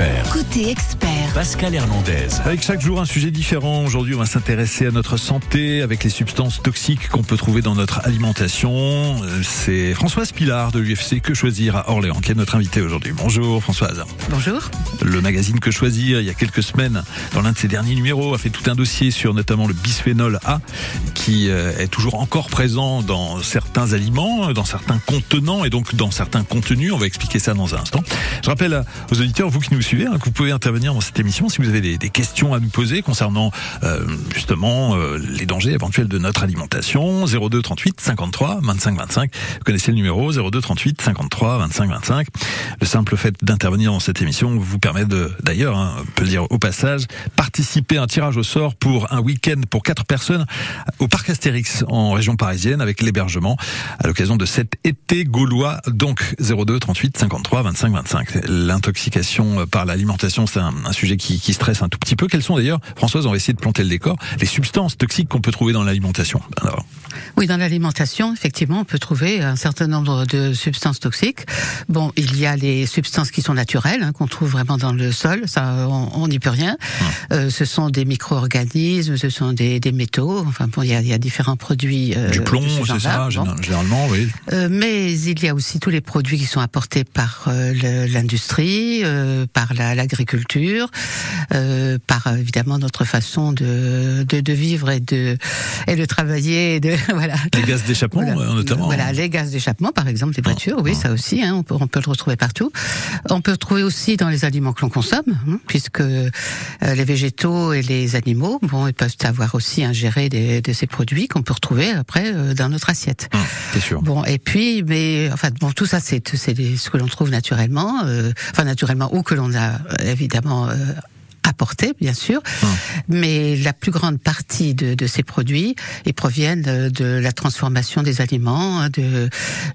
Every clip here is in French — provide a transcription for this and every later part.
expert. Côté expert. Pascal Hernandez. Avec chaque jour un sujet différent. Aujourd'hui, on va s'intéresser à notre santé avec les substances toxiques qu'on peut trouver dans notre alimentation. Euh, C'est Françoise Pilar de l'UFC Que Choisir à Orléans qui est notre invitée aujourd'hui. Bonjour Françoise. Bonjour. Le magazine Que Choisir, il y a quelques semaines, dans l'un de ses derniers numéros, a fait tout un dossier sur notamment le bisphénol A qui euh, est toujours encore présent dans certains aliments, dans certains contenants et donc dans certains contenus. On va expliquer ça dans un instant. Je rappelle aux auditeurs, vous qui nous suivez, hein, que vous pouvez intervenir dans cette émission si vous avez des, des questions à nous poser concernant euh, justement euh, les dangers éventuels de notre alimentation. 02 38 53 25 25. Vous connaissez le numéro 02 38 53 25 25. Le simple fait d'intervenir dans cette émission vous permet de, d'ailleurs, hein, on peut le dire au passage, participer à un tirage au sort pour un week-end pour quatre personnes au parc Astérix en région parisienne avec l'hébergement à l'occasion de cet été gaulois. Donc 02 38 53 25 25. L'intoxication par l'alimentation, c'est un, un sujet qui, qui stresse un tout petit peu. Quelles sont d'ailleurs, Françoise, on va essayer de planter le décor, les substances toxiques qu'on peut trouver dans l'alimentation Alors, Oui, dans l'alimentation, effectivement, on peut trouver un certain nombre de substances toxiques. Bon, il y a les substances qui sont naturelles, hein, qu'on trouve vraiment dans le sol, ça, on n'y peut rien. Euh, ce sont des micro-organismes, ce sont des, des métaux. Enfin bon, il y a, il y a différents produits. euh, du plomb, ce c'est genre-là, ça, bon. général- généralement, oui. Euh, mais il y a aussi tous les produits qui sont apportés par euh, l'industrie, euh, par la- l'agriculture, euh, par évidemment notre façon de, de, de vivre et de et de travailler. Et de, voilà. Les gaz d'échappement, Voilà. euh, notamment. Voilà, les gaz d'échappement, par exemple, des voitures, oui, ça aussi, hein, on, peut, on peut le retrouver partout. On peut le trouver aussi dans les aliments que l'on consomme, hein, puisque euh, les végétaux et les animaux, bon, ils peuvent avoir aussi ingéré des, de ces produits qu'on peut retrouver après euh, dans notre assiette. Hum, c'est sûr. Bon, et puis, mais enfin, bon, tout ça, c'est c'est ce que l'on trouve naturellement, euh, enfin naturellement, ou que l'on a évidemment euh, apporté, bien sûr. Mais la plus grande partie de, de ces produits, ils proviennent de, de la transformation des aliments, hein, de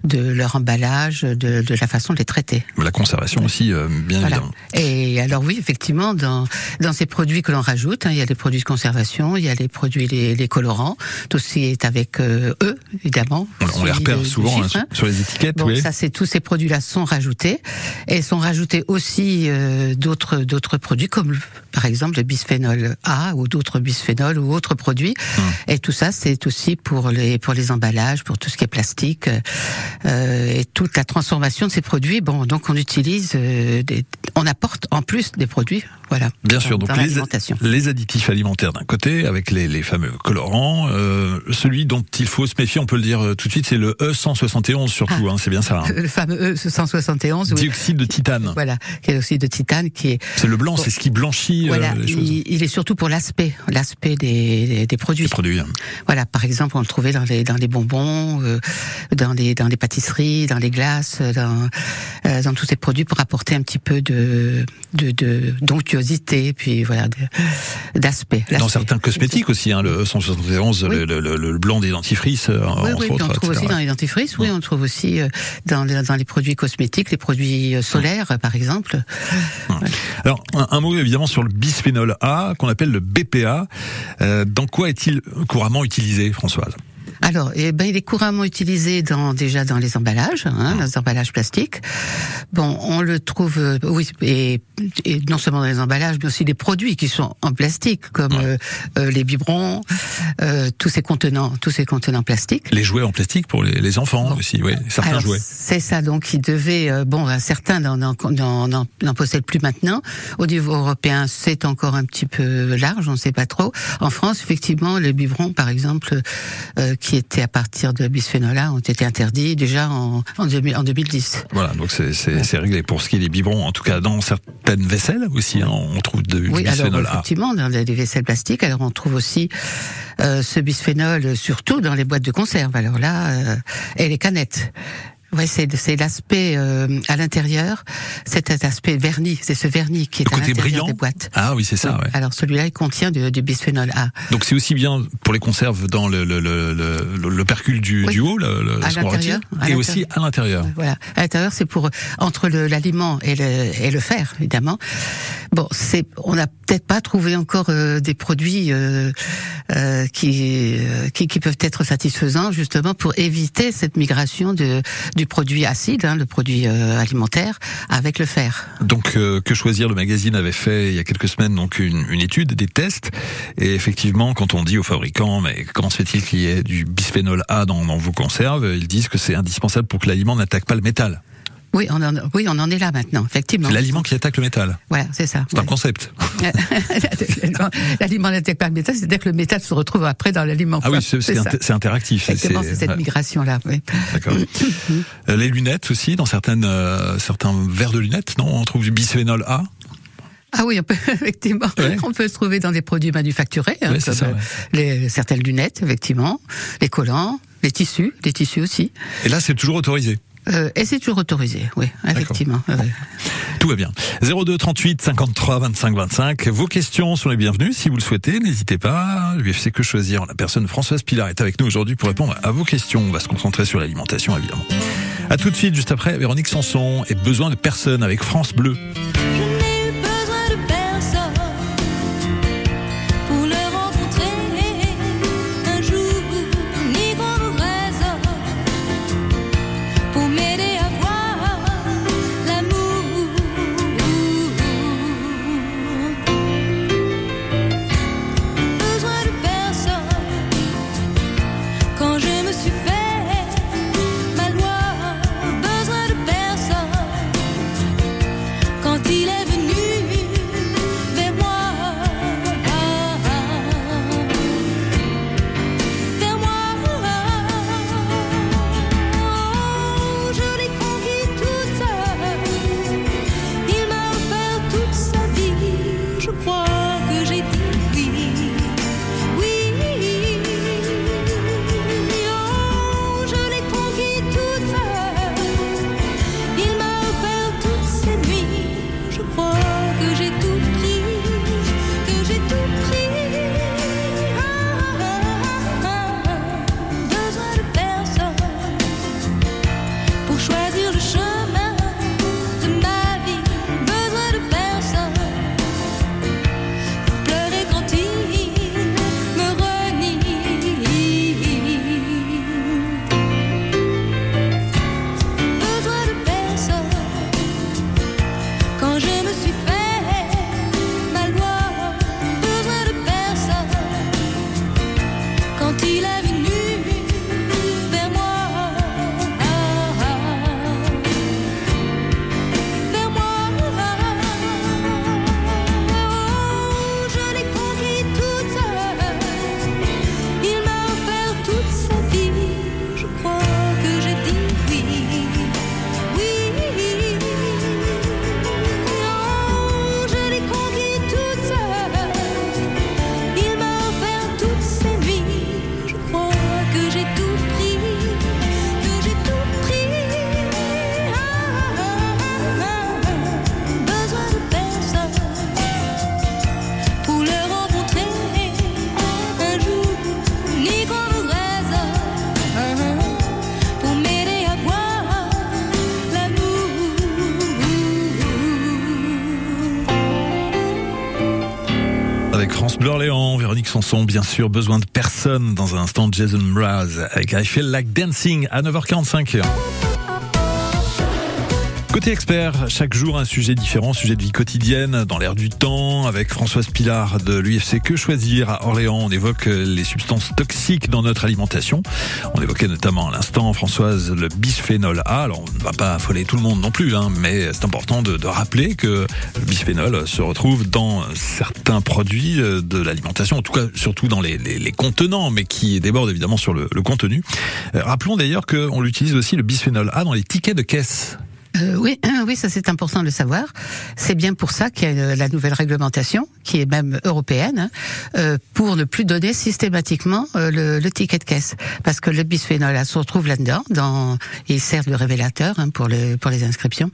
de leur emballage, de, de la façon de les traiter. La conservation aussi, euh, bien Voilà. évidemment. Et alors oui, effectivement, dans dans ces produits que l'on rajoute, hein, il y a les produits de conservation, il y a les produits les, les colorants, tout ce qui est avec euh, eux, évidemment. On, on les repère souvent hein, hein. sur les étiquettes, Bon, oui. ça c'est tous ces produits-là sont rajoutés et sont rajoutés aussi euh, d'autres d'autres produits comme par exemple le bisphénol A ou d'autres bisphénols ou autres produits. Hum. Et tout ça c'est aussi pour les pour les emballages, pour tout ce qui est plastique euh, et toute la transformation de ces produits. Bon, donc on utilise euh, des, on apporte en plus des produits, voilà. Bien sûr, donc les, additifs alimentaires d'un côté, avec les, les fameux colorants. Euh, celui dont il faut se méfier, on peut le dire euh, tout de suite, c'est le E171 surtout, hein, c'est bien ça. hein. Le fameux E171, oui. Dioxyde de titane. Voilà, aussi de titane, qui est C'est le blanc, c'est ce qui blanchit euh, Voilà, les choses. il, il est surtout pour l'aspect, l'aspect des, des, des produits. Produits. hein. Voilà, par exemple, on le trouvait dans les dans les bonbons, euh, dans les dans les pâtisseries, dans les glaces, dans euh, dans tous ces produits pour apporter un petit peu de de, de d'onctuosité, puis voilà, d'aspect. Dans certains cosmétiques aussi, hein, le E171, Oui. le, le- le- le blanc des dentifrices, euh, Oui, entre oui, autres. on trouve etc. aussi dans les dentifrices, oui, on trouve aussi euh, dans, les, dans les produits cosmétiques, les produits euh, solaires, par exemple. Alors, un, un mot évidemment sur le bisphénol A, qu'on appelle le BPA. Euh, dans quoi est-il couramment utilisé, Françoise? Alors, eh ben, il est couramment utilisé dans déjà dans les emballages, hein, Ah. les emballages plastiques. Bon, on le trouve, euh, oui, et, et non seulement dans les emballages, mais aussi des produits qui sont en plastique, comme euh, euh, les biberons, euh, tous ces contenants, tous ces contenants plastiques. Les jouets en plastique pour les, les enfants Bon. aussi, oui, certains Alors, jouets. C'est ça, donc il devait, euh, bon, euh, certains n'en, possèdent plus maintenant. Au niveau européen, c'est encore un petit peu large, on ne sait pas trop. En France, effectivement, les biberons, par exemple, euh, qui étaient à partir de bisphénol A, ont été interdits déjà en, en, 2000 en 2010. Voilà, donc c'est c'est réglé. Pour ce qui est des biberons, en tout cas dans certaines vaisselles aussi, hein, on trouve de, du Oui, alors bisphénol A. effectivement, dans les vaisselles plastiques, alors on trouve aussi euh, ce bisphénol, surtout dans les boîtes de conserve. Alors là, euh, et les canettes. Ouais, c'est c'est l'aspect euh, à l'intérieur, c'est cet aspect vernis, c'est ce vernis qui est Le à côté l'intérieur brillant. des boîtes. Ah oui, c'est ça. Oui. Ouais. Alors celui-là, il contient du, du bisphénol A. Donc c'est aussi bien pour les conserves dans le, le, le, le, le percule du, Oui. du haut, le, le- À ce qu'on retire, l'intérieur, à et aussi à l'intérieur. Voilà. À l'intérieur, c'est pour entre l'aliment et le, et le fer, évidemment. Bon, c'est, on n'a peut-être pas trouvé encore euh, des produits euh, euh, qui, qui, qui peuvent être satisfaisants justement pour éviter cette migration de du produit acide, hein, le produit alimentaire, avec le fer. Donc que choisir? Le magazine avait fait il y a quelques semaines donc une, une étude, des tests, et effectivement quand on dit aux fabricants mais comment se fait-il qu'il y ait du bisphénol A dans, dans vos conserves, ils disent que c'est indispensable pour que l'aliment n'attaque pas le métal. Oui, on en, oui, on en est là maintenant, effectivement. C'est l'aliment qui attaque le métal. Voilà, c'est ça. C'est un concept. l'aliment n'attaque pas le métal, c'est-à-dire que le métal se retrouve après dans l'aliment. Ah oui, c'est interactif. Exactement, c'est cette migration-là. Oui. D'accord. Euh, les lunettes aussi, dans certaines, euh, certains verres de lunettes, non? On trouve du bisphénol A? Ah oui, on peut, effectivement. On peut se trouver dans des produits manufacturés, hein, comme euh, les, certaines lunettes, effectivement, les collants, les tissus, les tissus aussi. Et là, c'est toujours autorisé? Euh, et c'est toujours autorisé, oui, effectivement. Tout va bien. 02 38 53 25 25. Vos questions sont les bienvenues. Si vous le souhaitez, n'hésitez pas. L'UFC Que Choisir, la personne Françoise Pilar est avec nous aujourd'hui pour répondre à vos questions. On va se concentrer sur l'alimentation, évidemment. À tout de suite, juste après, Véronique Sanson et Besoin de personne avec France Bleu. Bien sûr, besoin de personne dans un instant, Jason Mraz avec I Feel Like Dancing à 9h45. Côté expert, chaque jour un sujet différent, sujet de vie quotidienne, dans l'air du temps, avec Françoise Pilar de l'UFC Que Choisir à Orléans. On évoque les substances toxiques dans notre alimentation. On évoquait notamment à l'instant, Françoise, le bisphénol A. Alors, on ne va pas affoler tout le monde non plus, hein, mais c'est important de, de, rappeler que le bisphénol se retrouve dans certains produits de l'alimentation, en tout cas surtout dans les, les, contenants, mais qui débordent évidemment sur le, le contenu. Euh, rappelons d'ailleurs qu'on utilise aussi le bisphénol A dans les tickets de caisse. Euh, oui, oui, ça c'est important de le savoir. C'est bien pour ça qu'il y a la nouvelle réglementation, qui est même européenne, hein, euh, pour ne plus donner systématiquement euh, le, le, ticket de caisse, parce que le bisphénol A se retrouve là-dedans, dans, il sert de révélateur hein, pour, le, pour les inscriptions.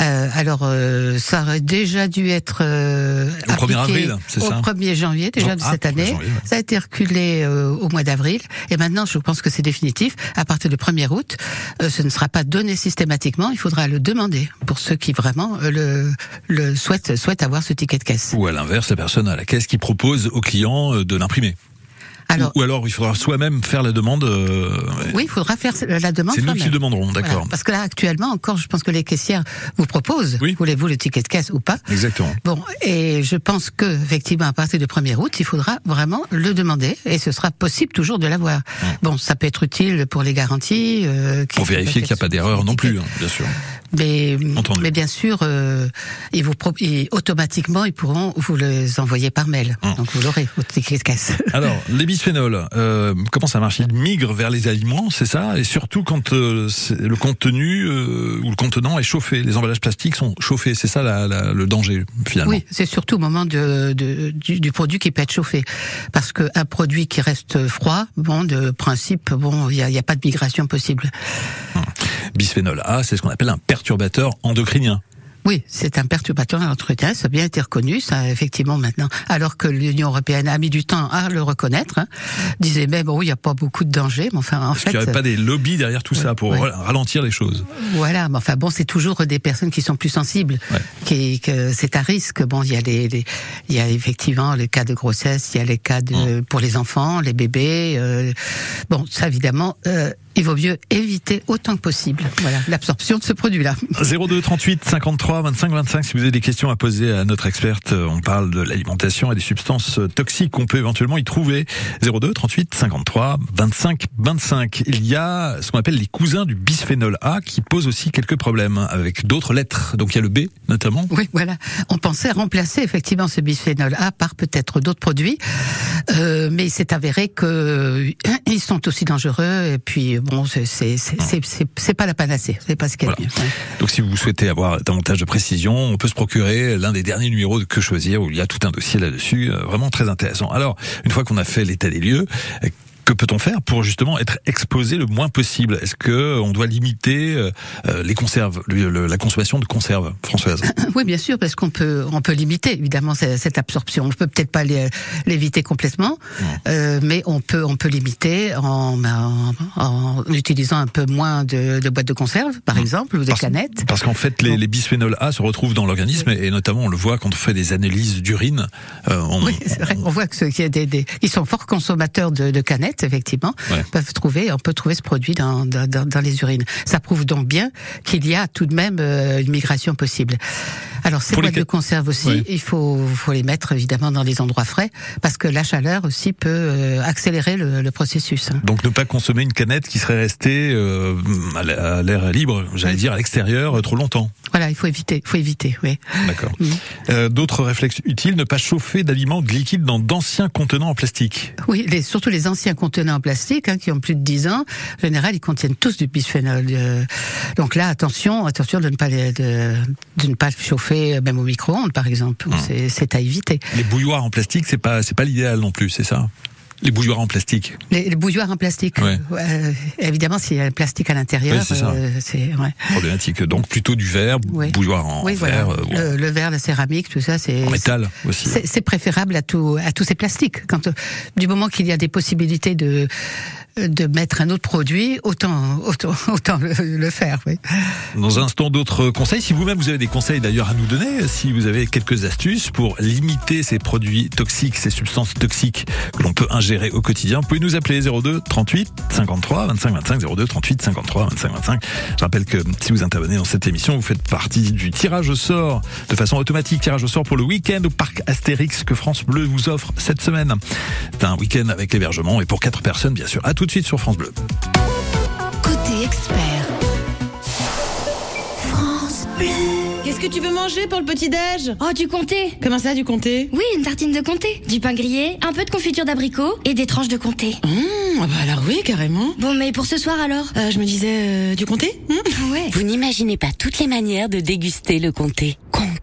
Euh, alors, euh, ça aurait déjà dû être euh, Au 1er appliqué avril, c'est au ça 1er janvier déjà de ah, cette 1er année. janvier, ouais. Ça a été reculé euh, au mois d'avril et maintenant, je pense que c'est définitif. À partir du 1er août, euh, ce ne sera pas donné systématiquement. Il faudra le demander pour ceux qui vraiment euh, le, le souhaitent souhaitent avoir ce ticket de caisse. Ou l'inverse, la personne à la caisse qui propose au client euh, de l'imprimer. Alors, Ou alors il faudra soi-même faire la demande. euh, oui, il faudra faire la demande. c'est nous qui le demanderons, Voilà, d'accord. parce que là, actuellement, encore, je pense que les caissières vous proposent, Oui. voulez-vous le ticket de caisse ou pas Exactement. Bon, et je pense que effectivement, à partir du 1er août, il faudra vraiment le demander, et ce sera possible toujours de l'avoir. Bon, ça peut être utile pour les garanties. Euh, Pour vérifier qu'il n'y a pas d'erreur non plus, hein, bien sûr. Mais, mais bien sûr, euh, ils vous automatiquement, ils pourront vous les envoyer par mail. Hum. Donc vous l'aurez, votre ticket de caisse. Alors, les bisphénols, euh, comment ça marche? Ils migrent vers les aliments, c'est ça? Et surtout quand euh, le contenu ou le contenant est chauffé. Les emballages plastiques sont chauffés, c'est ça la- la- le danger finalement. Oui, c'est surtout au moment de, de- du, du produit qui peut être chauffé, parce qu'un produit qui reste froid, bon, de principe, bon, il n'y a, pas de migration possible. Bisphénol A, c'est ce qu'on appelle un perturbateur endocrinien. Oui, c'est un perturbateur l'entretien, ça a bien été reconnu, ça effectivement maintenant. Alors que l'Union européenne a mis du temps à le reconnaître, hein, disait mais bon, il n'y a pas beaucoup de danger, mais enfin en Parce fait, n'y aurait pas des lobbies derrière tout ça pour ouais. ralentir les choses. voilà, mais enfin bon, c'est toujours des personnes qui sont plus sensibles, Ouais. qui que c'est à risque. Bon, il y a les, les- il y a effectivement les cas de grossesse, il y a les cas de pour les enfants, les bébés. euh, bon, ça évidemment. Euh, il vaut mieux éviter autant que possible voilà, l'absorption de ce produit-là. 02 38 53 25 25 si vous avez des questions à poser à notre experte euh, on parle de l'alimentation et des substances euh, toxiques qu'on peut éventuellement y trouver 02 38 53 25 25 il y a ce qu'on appelle les cousins du bisphénol A qui posent aussi quelques problèmes avec d'autres lettres donc il y a le B notamment Oui, voilà. On pensait remplacer effectivement ce bisphénol A par peut-être d'autres produits, euh, mais il s'est avéré que euh, ils sont aussi dangereux. Et puis bon, c'est pas la panacée, c'est pas ce qu'il y a de Voilà. mieux. Ouais. donc si vous souhaitez avoir davantage de précision on peut se procurer l'un des derniers numéros de Que choisir où il y a tout un dossier là-dessus euh, vraiment très intéressant alors une fois qu'on a fait l'état des lieux euh, que peut-on faire pour justement être exposé le moins possible? Est-ce que on doit limiter euh, euh, les conserves, la consommation de conserves, Françoise? Oui, bien sûr, parce qu'on peut on peut limiter évidemment cette, absorption. On peut peut-être pas l'é- l'éviter complètement, euh, mais on peut on peut limiter en, en, en utilisant un peu moins de, de boîtes de conserve, par exemple, ou de Parce- canettes. Parce qu'en fait, les, les bisphénols A se retrouvent dans l'organisme et, et notamment on le voit quand on fait des analyses d'urine. euh, on- Oui, c'est vrai. On voit que ceux qui, a des, des, qui sont forts consommateurs de, de canettes, effectivement, Ouais. peuvent trouver, on peut trouver ce produit dans, dans, les urines. Ça prouve donc bien qu'il y a tout de même euh, une migration possible. Alors ces les boîtes ca- de conserve aussi, Ouais. il faut, faut les mettre évidemment dans des endroits frais, parce que la chaleur aussi peut euh, accélérer le, le processus. hein. Donc ne pas consommer une canette qui serait restée euh, à l'air libre, j'allais dire à l'extérieur, trop longtemps. Voilà, il faut éviter, faut éviter, oui. D'accord. Euh, D'autres réflexes utiles, ne pas chauffer d'aliments de liquides dans d'anciens contenants en plastique. Oui, les, surtout les anciens contenants en plastique hein, qui ont plus de 10 ans, en général, ils contiennent tous du bisphénol. euh. donc là, attention, attention de ne pas les, de, de ne pas chauffer, euh, même au micro-ondes, par exemple. C'est- C'est à éviter. Les bouilloires en plastique, c'est pas c'est pas l'idéal non plus, c'est ça? Les bouilloires en plastique. Les, les bouilloires en plastique, Ouais. euh, évidemment, s'il y a le plastique à l'intérieur, Oui, c'est ça. euh, c'est ouais. Problématique. Donc plutôt du verre, Oui. bouilloire en oui, verre, voilà. euh, le, le verre, la céramique, tout ça, c'est en métal aussi. C'est préférable à tout à tous ces plastiques. Quand du moment qu'il y a des possibilités de de mettre un autre produit, autant autant autant le, faire. Dans un instant, d'autres conseils. Si vous-même vous avez des conseils d'ailleurs à nous donner, si vous avez quelques astuces pour limiter ces produits toxiques, ces substances toxiques que l'on peut ingérer au quotidien, vous pouvez nous appeler 02 38 53 25 25 02 38 53 25 25. Je rappelle que si vous intervenez dans cette émission, vous faites partie du tirage au sort de façon automatique, tirage au sort pour le week-end au parc Astérix que France Bleu vous offre cette semaine. C'est un week-end avec l'hébergement et pour quatre personnes bien sûr. À tout de suite sur France Bleu. Côté expert. Qu'est-ce que tu veux manger pour le petit-déj Oh, du comté Comment ça, du comté? Oui, une tartine de comté, du pain grillé, un peu de confiture d'abricot et des tranches de comté. Mmh, ah bah alors oui, carrément. Bon, mais pour ce soir alors? Euh, je me disais, euh, du comté? Mmh. Ouais. Vous n'imaginez pas toutes les manières de déguster le comté. Comté, comté.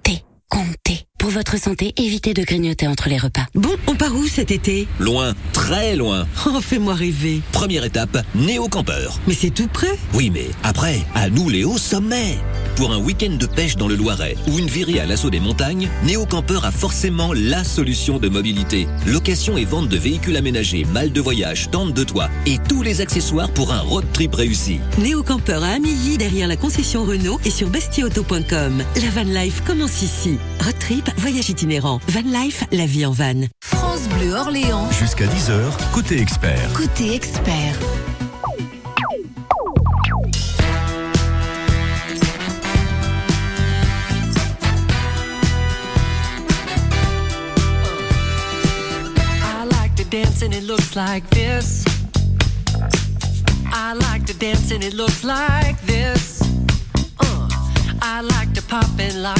Pour votre santé, évitez de grignoter entre les repas. Bon, on part où cet été? Loin, très loin. Oh, fais-moi rêver. Première étape, néo-campeur. Mais c'est tout près? Oui, mais après, à nous les hauts sommets. pour un week-end de pêche dans le Loiret ou une virée à l'assaut des montagnes, Néo Camper a forcément la solution de mobilité. Location et vente de véhicules aménagés, mal de voyage, tente de toit et tous les accessoires pour un road trip réussi. Néo Camper à Amilly derrière la concession Renault et sur bestioauto.com. La van life commence ici. Road trip, voyage itinérant. Van life, la vie en van. France Bleu Orléans. Jusqu'à 10h, côté expert. Côté expert. I like to dance and it looks like this. I like to dance and it looks like this. Uh, I like to pop and lock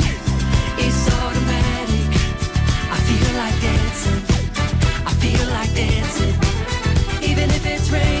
feel like dancing. Even if it's raining,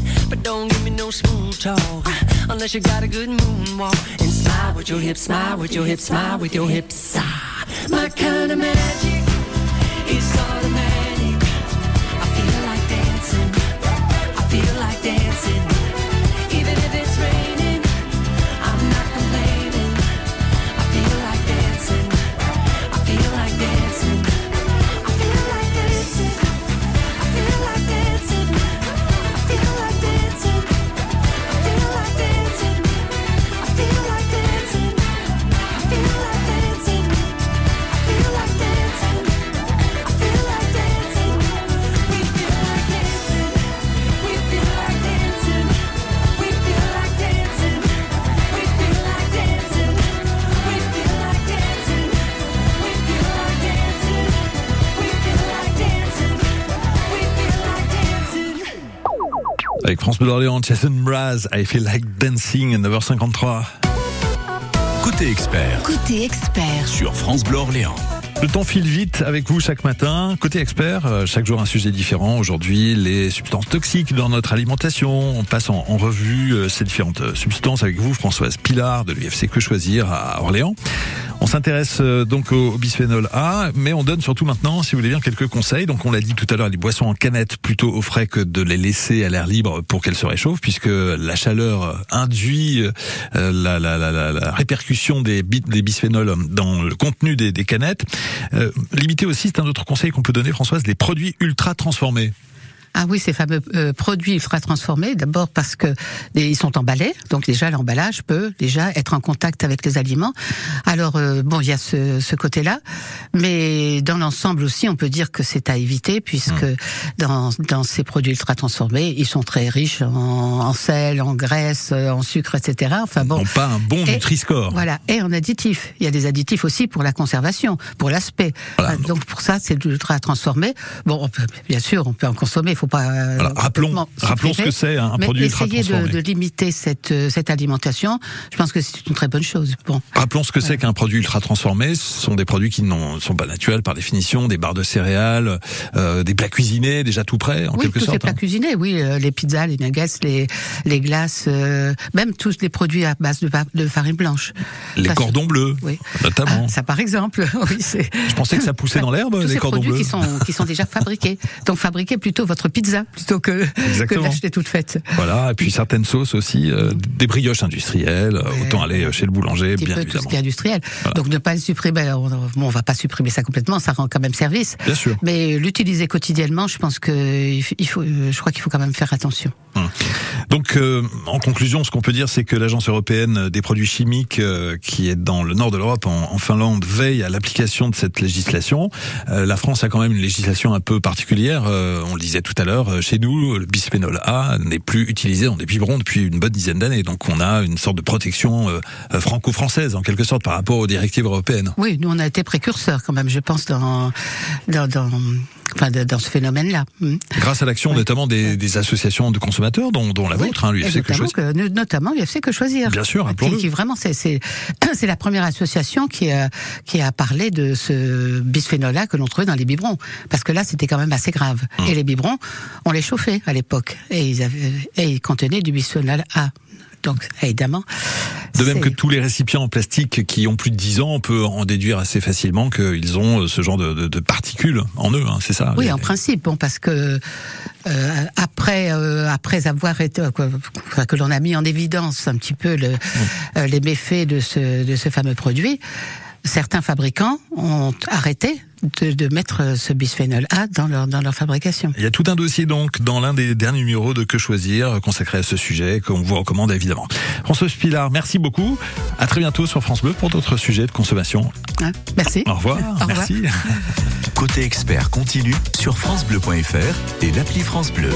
But don't give me no smooth talk unless you got a good moonwalk. And smile with your hips, smile with your hips, smile with your hips. Ah, my kind of magic is automatic. D'Orléans, Jason Mraz, I Feel Like Dancing, 9h53. Côté expert. Côté expert. Sur France Bleu Orléans. Le temps file vite avec vous chaque matin. Côté expert, euh, chaque jour un sujet différent. Aujourd'hui, les substances toxiques dans notre alimentation. On passe en, en revue euh, ces différentes euh, substances avec vous, Françoise Pilar de l'UFC Que Choisir à Orléans. S'intéresse euh, donc au, bisphénol A, mais on donne surtout maintenant, si vous voulez bien, quelques conseils. Donc on l'a dit tout à l'heure, les boissons en canette plutôt au frais que de les laisser à l'air libre pour qu'elles se réchauffent, puisque la chaleur induit euh, la, la, la, la, répercussion des, des bisphénols dans le contenu des, des canettes. Euh, limiter aussi, c'est un autre conseil qu'on peut donner, Françoise, les produits ultra transformés. Ah oui, ces fameux euh, produits ultra transformés, d'abord parce que les- ils sont emballés, donc déjà l'emballage peut déjà être en contact avec les aliments. Alors euh, bon, il y a ce, ce côté-là, mais dans l'ensemble aussi, on peut dire que c'est à éviter puisque dans, dans ces produits ultra transformés, ils sont très riches en, en sel, en graisse, euh, en sucre, etc. Enfin bon, N'ont pas un bon Nutri-Score. voilà, et en additifs. Il y a des additifs aussi pour la conservation, pour l'aspect. Voilà. Donc pour ça, c'est de l'ultra transformé. Bon, on peut, bien sûr, on peut en consommer. Faut pas. euh, Voilà, rappelons, rappelons ce que c'est un Mais produit ultra essayer de, transformé. de limiter cette euh, cette alimentation. Je pense que c'est une très bonne chose. Bon. Rappelons ce que c'est qu'un produit ultra transformé. Ce sont des produits qui ne sont pas naturels par définition, des barres de céréales, euh, des plats cuisinés déjà tout prêts en oui, quelque tous sorte. les plats hein. cuisinés, oui, euh, les pizzas, les nuggets, les les glaces, euh, même tous les produits à base de, farine blanche. Les Ça, cordons bleus, Oui. notamment. Ah, ça par exemple, oui. Je pensais que ça poussait dans l'herbe, les ces cordons produits bleus. qui sont qui sont déjà fabriqués. Donc fabriquez plutôt votre pizza plutôt que, que l'acheter toute faite. Voilà, et puis certaines sauces aussi, euh, des brioches industrielles, euh, autant aller chez le boulanger, bien peu tout ce évidemment. qui est industriel. Donc ne pas le supprimer, on, bon, on va pas supprimer ça complètement, ça rend quand même service. Bien sûr. Mais l'utiliser quotidiennement, je pense que il faut, je crois qu'il faut quand même faire attention. Donc, euh, en conclusion, ce qu'on peut dire, c'est que l'Agence européenne des produits chimiques, euh, qui est dans le nord de l'Europe, en, en Finlande, veille à l'application de cette législation. La France a quand même une législation un peu particulière. On le disait tout à l'heure, euh, chez nous, le bisphénol A n'est plus utilisé dans des biberons depuis une bonne dizaine d'années. Donc, on a une sorte de protection euh, euh, franco-française, en quelque sorte, par rapport aux directives européennes. Oui, nous on a été précurseurs quand même, je pense dans, enfin, dans ce phénomène-là. Mm. Grâce à l'action notamment des, des associations de consommateurs, dont, dont la Oui, vôtre, hein, l'UFC que choisis. que- notamment l'UFC que choisir. Bien sûr, qui, rappelons-le. qui vraiment c'est la première association qui a qui a parlé de ce bisphénol A que l'on trouvait dans les biberons parce que là c'était quand même assez grave. Hum. Et les biberons, on les chauffait à l'époque et ils avaient et ils contenaient du bisphénol A. Donc évidemment. De même que tous les récipients en plastique qui ont plus de 10 ans, on peut en déduire assez facilement qu'ils ont euh, ce genre de, de- de particules en eux, hein, c'est ça Oui, les- en principe, bon, parce que euh, après euh, après avoir été que l'on a mis en évidence un petit peu le, les méfaits de ce de ce fameux produit, certains fabricants ont arrêté de, de mettre ce bisphénol A dans leur dans leur fabrication. Il y a tout un dossier donc dans l'un des derniers numéros de Que choisir euh, consacré à ce sujet qu'on vous recommande évidemment. François Spilard, merci beaucoup. À très bientôt sur France Bleu pour d'autres sujets de consommation. Hein, merci. Au revoir. Au revoir. Merci. Côté expert continue sur francebleu.fr et l'appli France Bleu.